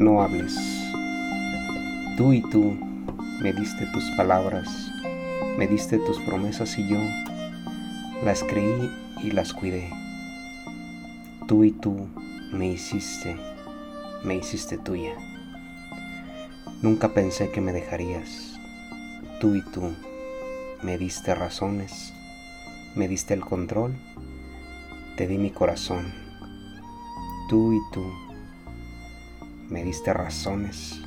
no hables. Tú y tú me diste tus palabras, me diste tus promesas y yo las creí y las cuidé. Tú y tú me hiciste, me hiciste tuya. Nunca pensé que me dejarías. Tú y tú me diste razones, me diste el control, te di mi corazón. Tú y tú me diste razones.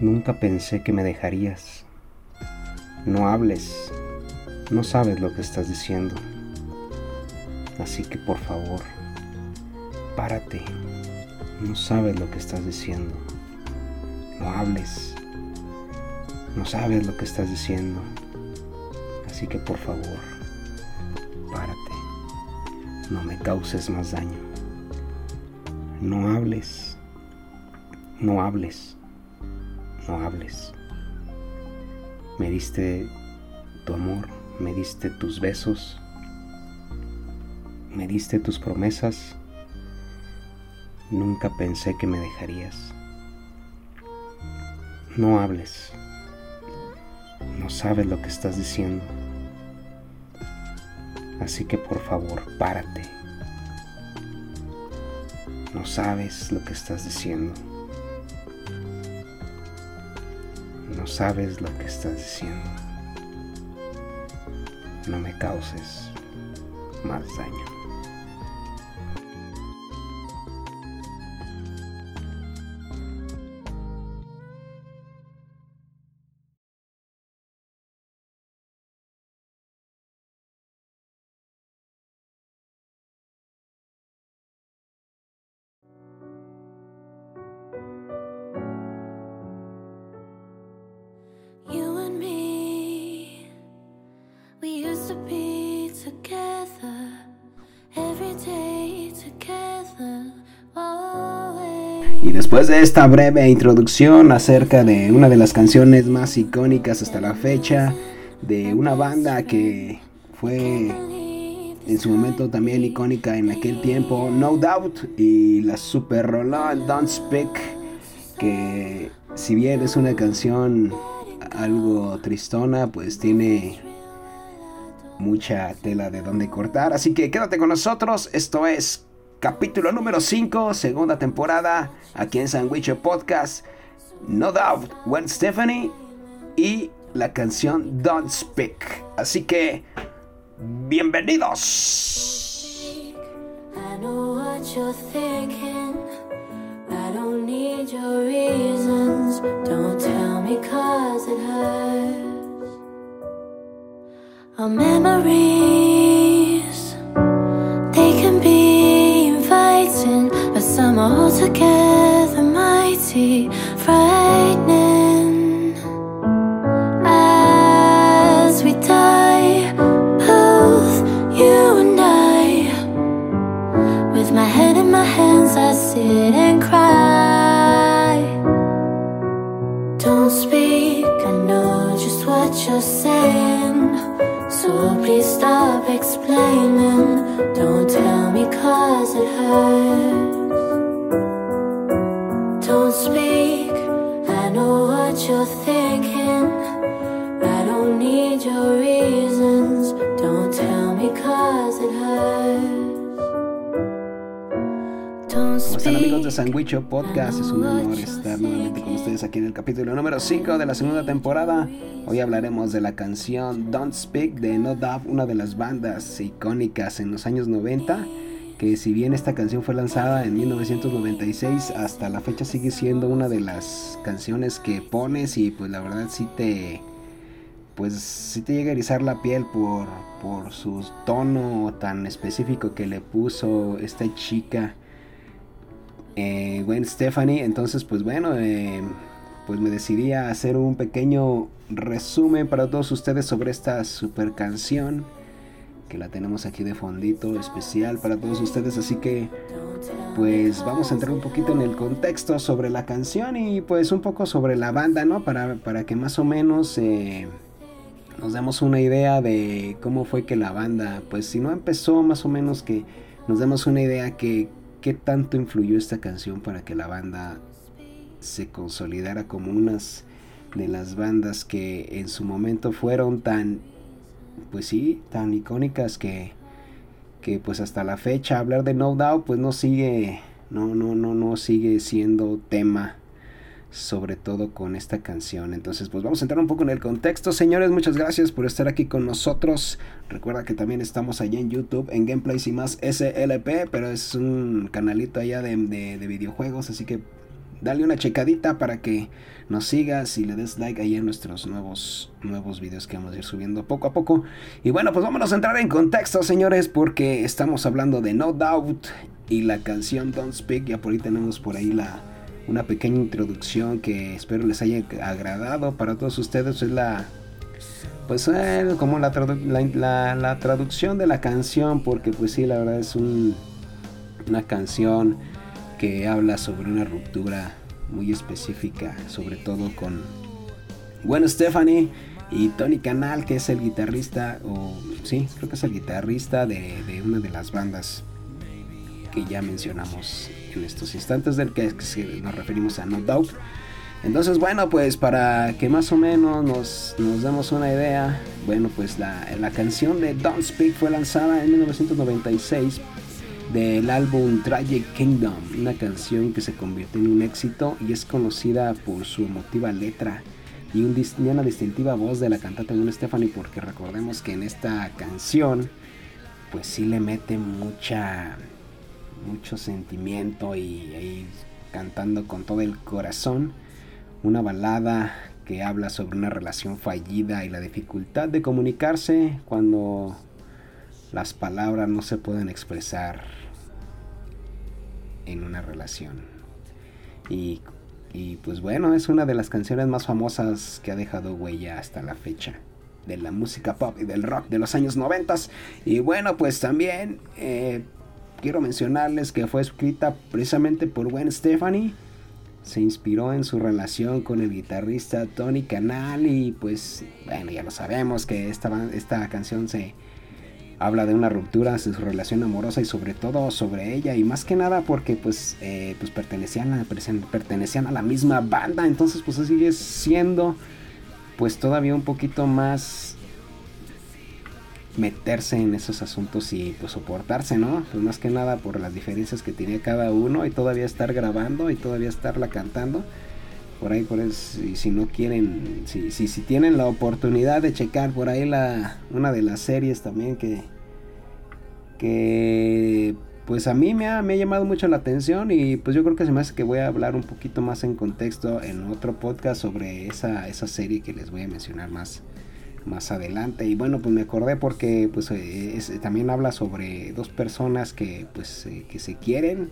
Nunca pensé que me dejarías. No hables, no sabes lo que estás diciendo. Así que por favor, párate. No sabes lo que estás diciendo. No hables. No sabes lo que estás diciendo. Así que por favor, párate. No me causes más daño. No hables. No hables. No hables. Me diste tu amor, me diste tus besos, me diste tus promesas. Nunca pensé que me dejarías. No hables. No sabes lo que estás diciendo. Así que por favor, párate. No sabes lo que estás diciendo. No sabes lo que estás diciendo. No me causes más daño. Después de esta breve introducción acerca de una de las canciones más icónicas hasta la fecha, de una banda que fue en su momento también icónica en aquel tiempo, No Doubt, y la super rolón Don't Speak, que si bien es una canción algo tristona, pues tiene mucha tela de donde cortar. Así que quédate con nosotros, esto es capítulo número 5, segunda temporada, aquí en Sandwich Podcast. No Doubt, When Stephanie y la canción Don't Speak. Así que, bienvenidos. I know what you're thinking. I don't need your reasons. Don't tell me cause it hurts. Our memories, are altogether mighty, frightening. As we die, both you and I, with my head in my hands, I sit and cry. Don't speak, I know just what you're saying. So please stop explaining. Don't tell me cause it hurts. Amigos de Sandwicho Podcast? Es un honor estar nuevamente con ustedes aquí en el capítulo número 5 de la segunda temporada. Hoy hablaremos de la canción Don't Speak de No Doubt, una de las bandas icónicas en los años 90 que si bien esta canción fue lanzada en 1996, hasta la fecha sigue siendo una de las canciones que pones y pues la verdad sí te pues sí te llega a erizar la piel por, por su tono tan específico que le puso esta chica eh, Gwen Stephanie. Entonces, pues bueno, eh, pues me decidí hacer un pequeño resumen para todos ustedes sobre esta super canción que la tenemos aquí de fondito especial para todos ustedes. Así que pues vamos a entrar un poquito en el contexto sobre la canción y pues un poco sobre la banda, ¿no? Para, para que más o menos eh, nos demos una idea de cómo fue que la banda, pues si no empezó más o menos que nos demos una idea que qué tanto influyó esta canción para que la banda se consolidara como unas de las bandas que en su momento fueron tan, pues sí, tan icónicas que, que pues hasta la fecha hablar de No Doubt pues no sigue, no, no, no, no sigue siendo tema sobre todo con esta canción. Entonces, pues vamos a entrar un poco en el contexto. Señores, muchas gracias por estar aquí con nosotros. Recuerda que también estamos allá en YouTube, en Gameplays y más SLP, pero es un canalito allá de, de videojuegos, así que dale una checadita para que nos sigas y le des like ahí en nuestros nuevos, nuevos videos que vamos a ir subiendo poco a poco. Y bueno, pues vámonos a entrar en contexto, señores, porque estamos hablando de No Doubt y la canción Don't Speak. Ya por ahí tenemos por ahí la, una pequeña introducción que espero les haya agradado para todos ustedes. Es la pues eh, como la, la, la, traducción de la canción porque pues sí la verdad es un, una canción que habla sobre una ruptura muy específica, sobre todo con Gwen Stephanie y Tony Canal, que es el guitarrista, o sí, creo que es el guitarrista de, una de las bandas que ya mencionamos en estos instantes, del que, nos referimos a No Doubt. Entonces, bueno, pues para que más o menos nos, nos demos una idea, bueno, pues la, la canción de Don't Speak fue lanzada en 1996 del álbum Tragic Kingdom, una canción que se convirtió en un éxito y es conocida por su emotiva letra y, una distintiva voz de la cantante Gwen Stephanie porque recordemos que en esta canción pues sí le mete mucha mucho sentimiento y, y cantando con todo el corazón una balada que habla sobre una relación fallida y la dificultad de comunicarse cuando las palabras no se pueden expresar en una relación. Y, pues bueno, es una de las canciones más famosas que ha dejado huella hasta la fecha de la música pop y del rock de los años 90. Y bueno, pues también eh, quiero mencionarles que fue escrita precisamente por Gwen Stephanie. Se inspiró en su relación con el guitarrista Tony Canal y pues bueno, ya lo sabemos que esta, esta canción se, habla de una ruptura de su relación amorosa y sobre todo sobre ella y más que nada porque pues, eh, pues pertenecían, a, pertenecían a la misma banda entonces pues sigue siendo pues todavía un poquito más meterse en esos asuntos y pues soportarse, ¿no? Pues más que nada por las diferencias que tenía cada uno y todavía estar grabando y todavía estarla cantando. Por ahí, por eso, si no quieren, si, si, si tienen la oportunidad de checar por ahí la, una de las series también que, que pues a mí me ha, me ha, llamado mucho la atención y pues yo creo que se me hace que voy a hablar un poquito más en contexto en otro podcast sobre esa, esa serie que les voy a mencionar más, más adelante. Y bueno pues me acordé porque pues eh, también habla sobre dos personas que pues eh, que se quieren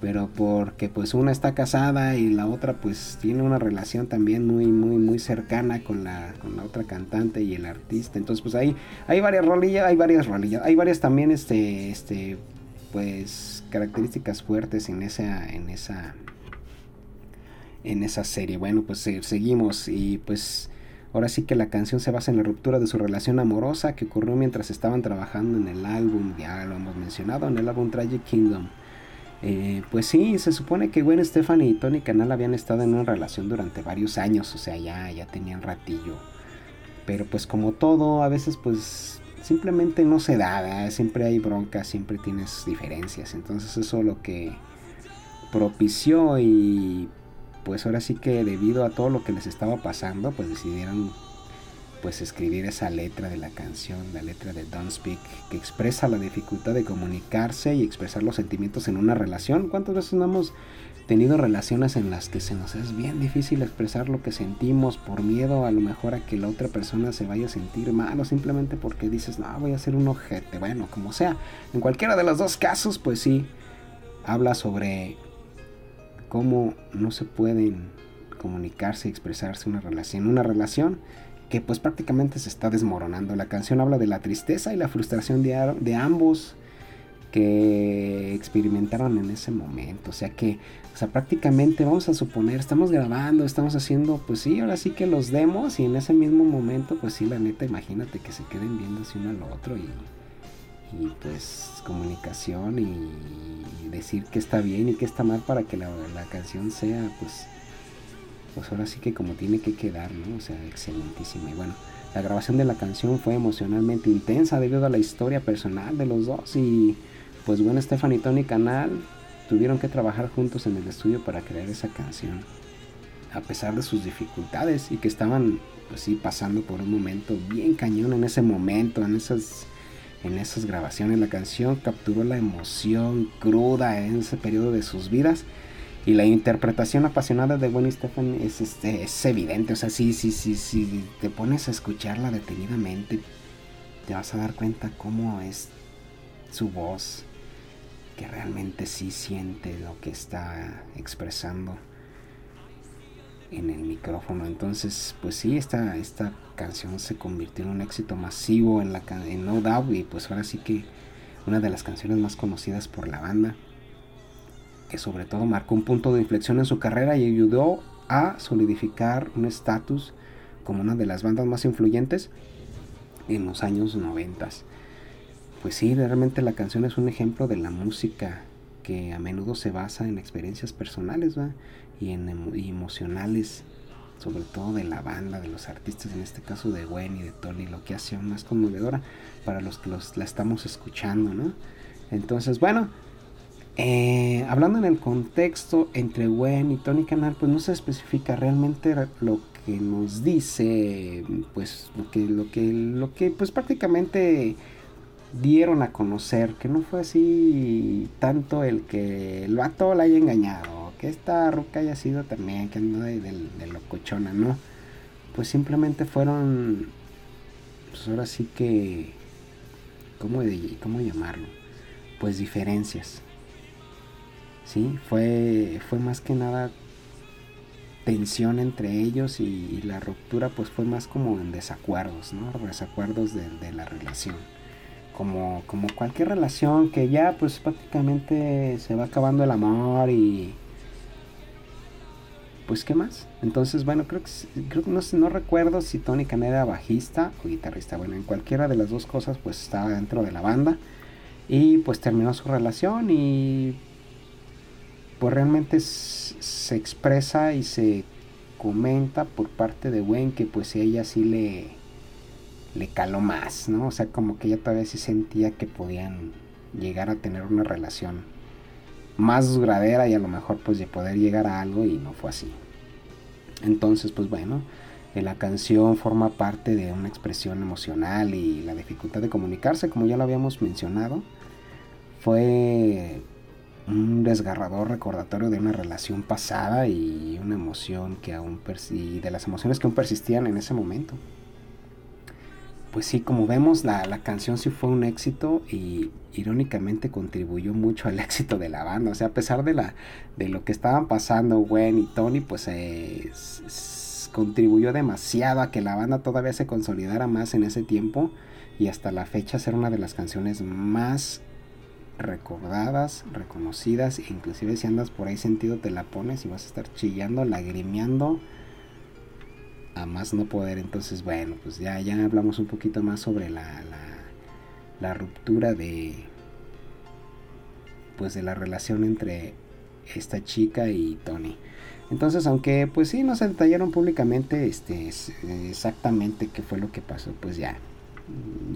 pero porque pues una está casada y la otra pues tiene una relación también muy muy muy cercana con la con la otra cantante y el artista. Entonces pues ahí hay varias rolillas hay varias rolillas hay varias también este este pues características fuertes en esa en esa en esa serie. Bueno pues seguimos y pues ahora sí que la canción se basa en la ruptura de su relación amorosa que ocurrió mientras estaban trabajando en el álbum ya lo hemos mencionado en el álbum Tragic Kingdom eh, pues sí, se supone que Gwen Stefani y Tony Canal habían estado en una relación durante varios años, o sea, ya, ya tenían ratillo. Pero pues como todo, a veces pues simplemente no se da, siempre hay broncas, siempre tienes diferencias. Entonces eso lo que propició y pues ahora sí que debido a todo lo que les estaba pasando, pues decidieron pues escribir esa letra de la canción, la letra de Don't Speak, que expresa la dificultad de comunicarse y expresar los sentimientos en una relación. ¿Cuántas veces no hemos tenido relaciones en las que se nos es bien difícil expresar lo que sentimos por miedo a lo mejor a que la otra persona se vaya a sentir mal o simplemente porque dices, no, voy a ser un ojete, bueno, como sea. En cualquiera de los dos casos, pues sí, habla sobre cómo no se pueden comunicarse y expresarse una relación. Una relación que pues prácticamente se está desmoronando. La canción habla de la tristeza y la frustración de, de ambos que experimentaron en ese momento. O sea que, o sea, prácticamente vamos a suponer, estamos grabando, estamos haciendo, pues sí, ahora sí que los demos y en ese mismo momento, pues sí, la neta, imagínate que se queden viendo así uno al otro y, y pues comunicación y, decir que está bien y que está mal para que la, la canción sea pues pues ahora sí que como tiene que quedar, ¿no? O sea, excelentísima. Y bueno, la grabación de la canción fue emocionalmente intensa debido a la historia personal de los dos y pues bueno, Stefan y Tony Canal tuvieron que trabajar juntos en el estudio para crear esa canción. A pesar de sus dificultades y que estaban pues sí pasando por un momento bien cañón en ese momento, en esas en esas grabaciones la canción capturó la emoción cruda en ese periodo de sus vidas y la interpretación apasionada de Gwen Stefan es, este, es evidente. O sea, sí, sí, sí, sí. Te pones a escucharla detenidamente. Te vas a dar cuenta cómo es su voz. Que realmente sí siente lo que está expresando en el micrófono. Entonces, pues sí, esta, esta canción se convirtió en un éxito masivo en, la, en No Doubt. Y pues ahora sí que una de las canciones más conocidas por la banda que sobre todo marcó un punto de inflexión en su carrera y ayudó a solidificar un estatus como una de las bandas más influyentes en los años 90. Pues sí, realmente la canción es un ejemplo de la música que a menudo se basa en experiencias personales y en emocionales, sobre todo de la banda, de los artistas, en este caso de Gwen y de Tony, lo que hace aún más conmovedora para los que los, la estamos escuchando, ¿no? Entonces, bueno, eh, hablando en el contexto entre Gwen y Tony Canal, pues no se especifica realmente lo que nos dice, pues lo que, lo que, lo que, pues prácticamente dieron a conocer, que no fue así tanto el que el vato la haya engañado, que esta ruca haya sido también, que anda de, de, locochona, ¿no? Pues simplemente fueron, pues ahora sí que, ¿cómo, de, cómo llamarlo? Pues diferencias ¿sí? Fue, fue más que nada tensión entre ellos y, la ruptura pues fue más como en desacuerdos, ¿no? Desacuerdos de, la relación. Como, como cualquier relación que ya pues prácticamente se va acabando el amor y pues qué más. Entonces bueno, creo que, creo que no, no recuerdo si Tony Khan era bajista o guitarrista. Bueno, en cualquiera de las dos cosas pues estaba dentro de la banda y pues terminó su relación y pues realmente se expresa y se comenta por parte de Gwen que pues ella sí le, le caló más, ¿no? O sea, como que ella todavía sí sentía que podían llegar a tener una relación más duradera y a lo mejor pues de poder llegar a algo y no fue así. Entonces, pues bueno, eh, la canción forma parte de una expresión emocional y la dificultad de comunicarse, como ya lo habíamos mencionado, fue un desgarrador recordatorio de una relación pasada y una emoción que aún y de las emociones que aún persistían en ese momento. Pues sí, como vemos, la, canción sí fue un éxito y irónicamente contribuyó mucho al éxito de la banda. O sea, a pesar de, la, de lo que estaban pasando Gwen y Tony, pues eh, contribuyó demasiado a que la banda todavía se consolidara más en ese tiempo y hasta la fecha ser una de las canciones más recordadas, reconocidas, inclusive si andas por ahí sentido te la pones y vas a estar chillando, lagrimeando a más no poder. Entonces, bueno, pues ya, ya hablamos un poquito más sobre la, la, ruptura de pues de la relación entre esta chica y Tony. Entonces, aunque pues sí no se detallaron públicamente este exactamente qué fue lo que pasó, pues ya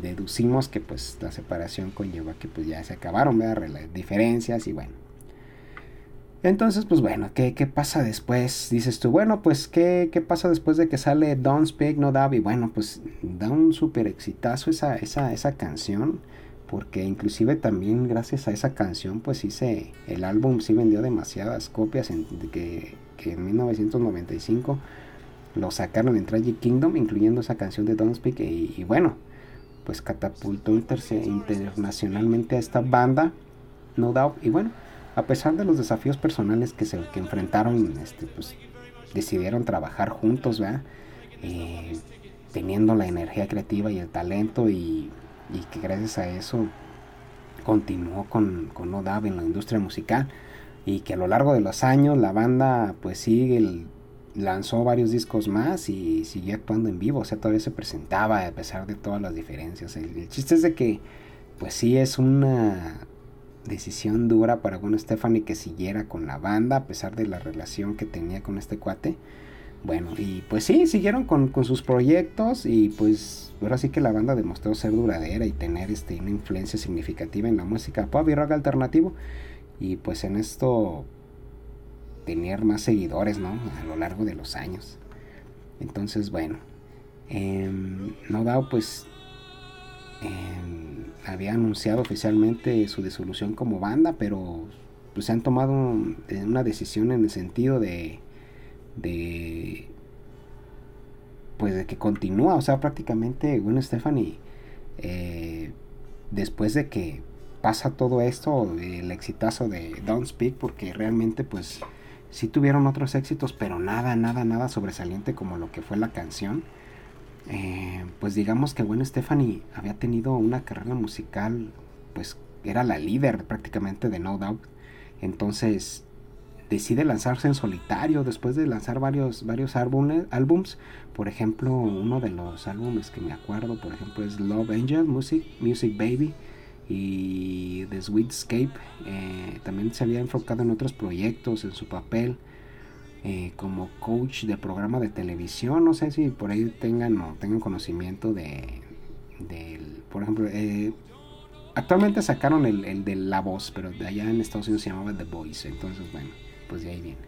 deducimos que pues la separación conlleva que pues ya se acabaron las diferencias y bueno entonces pues bueno ¿qué, ¿qué, pasa después dices tú bueno pues ¿qué, ¿qué, pasa después de que sale Don't Speak No Dab y bueno pues da un súper exitazo esa, esa, esa canción porque inclusive también gracias a esa canción pues se el álbum sí vendió demasiadas copias en, que, que en 1995 lo sacaron en Tragic Kingdom incluyendo esa canción de Don't Speak y bueno pues catapultó internacionalmente a esta banda, No Doubt. Y bueno, a pesar de los desafíos personales que se que enfrentaron, este, pues decidieron trabajar juntos, ¿verdad? Eh, teniendo la energía creativa y el talento y, que gracias a eso continuó con, con Doubt en la industria musical y que a lo largo de los años la banda pues sigue el lanzó varios discos más y siguió actuando en vivo, o sea, todavía se presentaba a pesar de todas las diferencias. El, chiste es de que pues sí es una decisión dura para bueno Stephanie que siguiera con la banda a pesar de la relación que tenía con este cuate. Bueno, y pues sí, siguieron con, sus proyectos y pues ahora sí que la banda demostró ser duradera y tener este, una influencia significativa en la música pop y rock alternativo. Y pues en esto tener más seguidores, ¿no? A lo largo de los años. Entonces, bueno, eh, No Doubt pues había anunciado oficialmente su disolución como banda, pero pues se han tomado una decisión en el sentido de pues de que continúa, o sea, prácticamente Gwen Stephanie eh, después de que pasa todo esto, el exitazo de Don't Speak, porque realmente pues sí tuvieron otros éxitos, pero nada, nada, nada sobresaliente como lo que fue la canción. Eh, pues digamos que Gwen Stephanie había tenido una carrera musical, pues era la líder prácticamente de No Doubt. Entonces decide lanzarse en solitario después de lanzar varios, varios álbumes. Por ejemplo, uno de los álbumes que me acuerdo, por ejemplo, es Love Angel, Music, Music Baby y The Sweet Escape. Eh, también se había enfocado en otros proyectos, en su papel eh, como coach de programa de televisión. No sé si por ahí tengan o tengan conocimiento de, por ejemplo, eh, actualmente sacaron el, el de La Voz, pero de allá en Estados Unidos se llamaba The Voice. Entonces, bueno pues de ahí viene.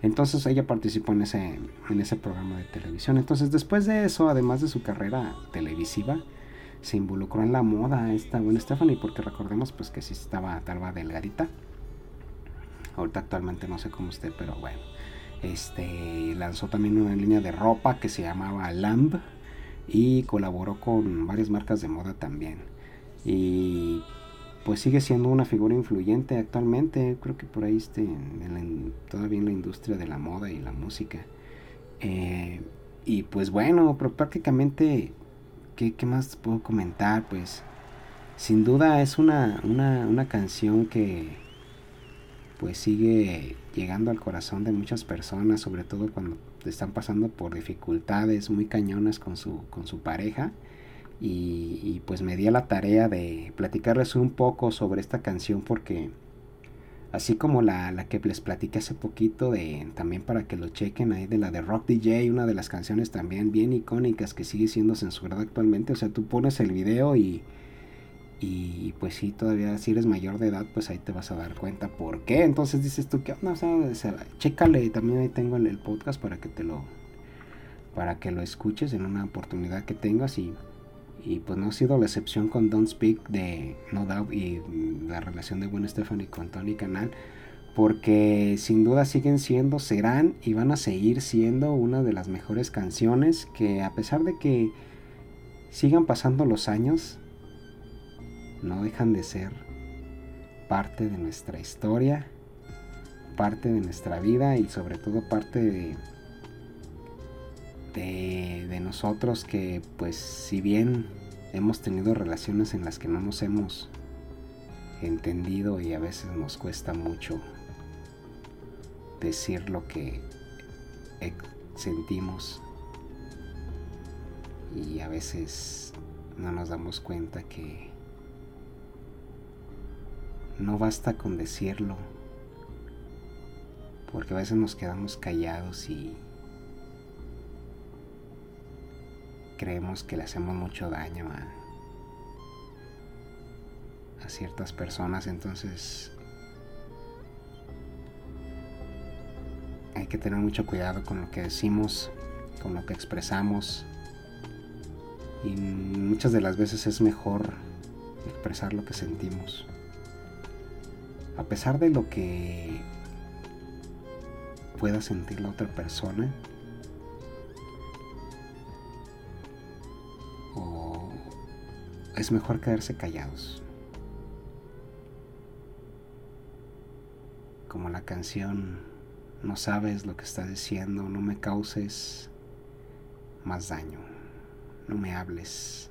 Entonces ella participó en ese, en ese programa de televisión. Entonces después de eso, además de su carrera televisiva, se involucró en la moda esta buena Stephanie, porque recordemos pues que sí estaba talva delgadita. Ahorita actualmente no sé cómo esté, pero bueno. Este lanzó también una línea de ropa que se llamaba Lamb y colaboró con varias marcas de moda también. Y pues sigue siendo una figura influyente actualmente, creo que por ahí esté en, todavía en la industria de la moda y la música. Eh, y pues bueno, pero prácticamente, ¿qué, más puedo comentar? Pues sin duda es una, una, canción que pues sigue llegando al corazón de muchas personas, sobre todo cuando están pasando por dificultades muy cañonas con su, con su pareja. Y, pues me di a la tarea de platicarles un poco sobre esta canción porque así como la, la, que les platiqué hace poquito de también para que lo chequen ahí de la de Rock DJ una de las canciones también bien icónicas que sigue siendo censurada actualmente. O sea tú pones el video y y pues sí todavía si eres mayor de edad pues ahí te vas a dar cuenta por qué entonces dices tú que no o sea, chécale también ahí tengo el, el podcast para que te lo para que lo escuches en una oportunidad que tengas y y pues no ha sido la excepción con Don't Speak de No Doubt y la relación de Gwen Stephanie con Tony Canal. Porque sin duda siguen siendo, serán y van a seguir siendo una de las mejores canciones que a pesar de que sigan pasando los años, no dejan de ser parte de nuestra historia, parte de nuestra vida y sobre todo parte de, de, nosotros que pues si bien hemos tenido relaciones en las que no nos hemos entendido y a veces nos cuesta mucho decir lo que sentimos y a veces no nos damos cuenta que no basta con decirlo porque a veces nos quedamos callados y creemos que le hacemos mucho daño a, ciertas personas, entonces hay que tener mucho cuidado con lo que decimos, con lo que expresamos y muchas de las veces es mejor expresar lo que sentimos. A pesar de lo que pueda sentir la otra persona, es mejor quedarse callados. Como la canción, no sabes lo que estás diciendo, no me causes más daño, no me hables.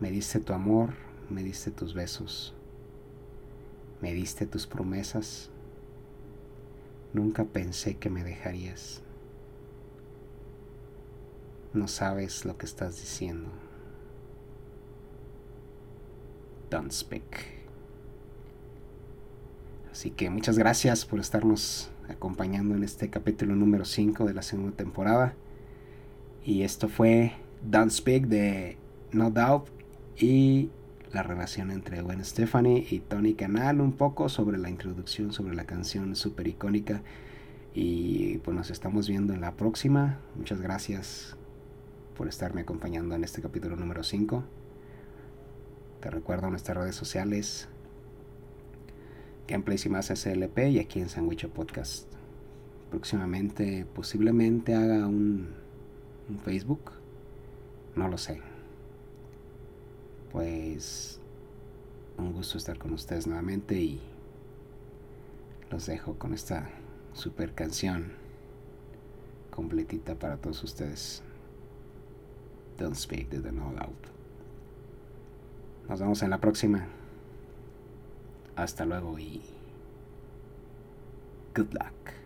Me diste tu amor, me diste tus besos, me diste tus promesas. Nunca pensé que me dejarías. No sabes lo que estás diciendo. Don't Speak. Así que muchas gracias por estarnos acompañando en este capítulo número 5 de la segunda temporada. Y esto fue Don't Speak de No Doubt y la relación entre Gwen Stephanie y Tony Canal, un poco sobre la introducción, sobre la canción súper icónica. Y pues nos estamos viendo en la próxima. Muchas gracias por estarme acompañando en este capítulo número 5. Te recuerdo nuestras redes sociales, Gameplays y más SLP y aquí en Sandwich Podcast. Próximamente, posiblemente haga un, un Facebook. No lo sé pues un gusto estar con ustedes nuevamente y los dejo con esta super canción completita para todos ustedes. Don't Speak The No Doubt. Nos vemos en la próxima. Hasta luego y good luck.